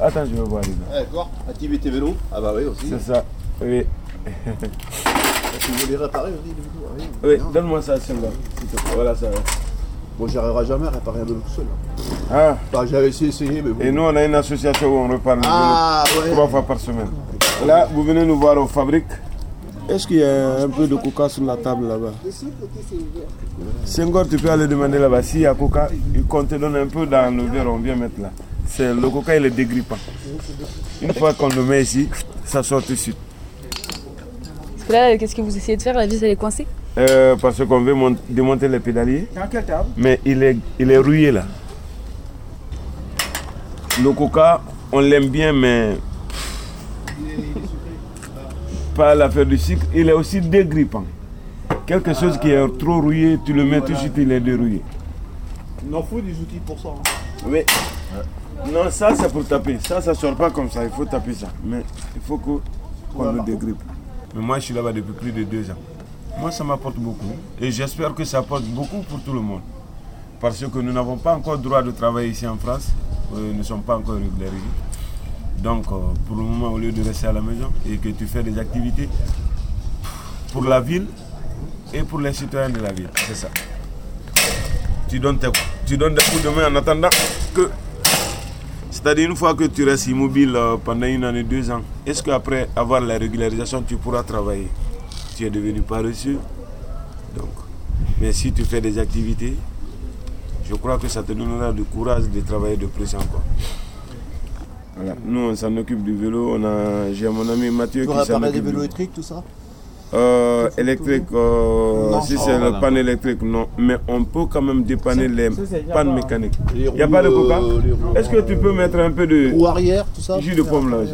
Attends, je vais voir les gars. Ah, D'accord. Activité vélo. Ah bah oui aussi. C'est ça. Oui. Si vous voulez réparer aussi les vélos. ah oui. Donne-moi ça, celle-là. Voilà ça. Bon, j'arriverai jamais à réparer un vélo tout seul. hein. Ah, Enfin, j'avais essayé, essayé, mais bon. et nous, on a une association où on repart le Ah vélo ouais. trois fois par semaine. Là, vous venez nous voir aux fabriques. Est-ce qu'il y a un peu de coca sur la table là-bas? Senghor, tu peux aller demander là-bas. S'il y a coca, qu'on te donne un peu dans le verre, on vient mettre là. C'est, le coca, il est dégrippant. Une fois qu'on le met ici, ça sort tout de suite. Parce que là, qu'est-ce que vous essayez de faire? La vis, elle est coincée? Euh, parce qu'on veut mont- démonter les pédaliers. Mais il est, il est rouillé là. Le coca, on l'aime bien, mais pas l'affaire du sucre. Il est aussi dégrippant. Quelque chose qui est trop rouillé, tu le mets tout de suite, il est dérouillé. Il en faut des outils pour ça. hein. Oui. Non, ça c'est pour taper. Ça, ça sort pas comme ça. Il faut taper ça. Mais il faut qu'on le dégrippe. Mais moi, je suis là-bas depuis plus de deux ans. Moi, ça m'apporte beaucoup. Et j'espère que ça apporte beaucoup pour tout le monde. Parce que nous n'avons pas encore droit de travailler ici en France. Euh, Nous ne sommes pas encore régularisés. Donc, euh, pour le moment, au lieu de rester à la maison et que tu fais des activités pour la ville et pour les citoyens de la ville, c'est ça. Tu donnes, tes- tu donnes des coups de main en attendant que. C'est-à-dire, une fois que tu restes immobile euh, pendant une année, deux ans, est-ce qu'après avoir la régularisation, tu pourras travailler? Tu es devenu paresseux. Donc, mais si tu fais des activités, je crois que ça te donnera du courage de travailler de plus encore. Voilà. Nous, on s'en occupe du vélo. On a, j'ai mon ami Mathieu Tu qui s'en occupe. des vélos du- électriques, tout ça? Euh, électrique, euh, Non. si Oh, c'est le panne électrique, non. Mais on peut quand même dépanner les pannes mécaniques. Les Il n'y a pas de euh, coca roues, Est-ce que tu peux mettre un peu de Roues arrière, tout ça jus de pomme là aussi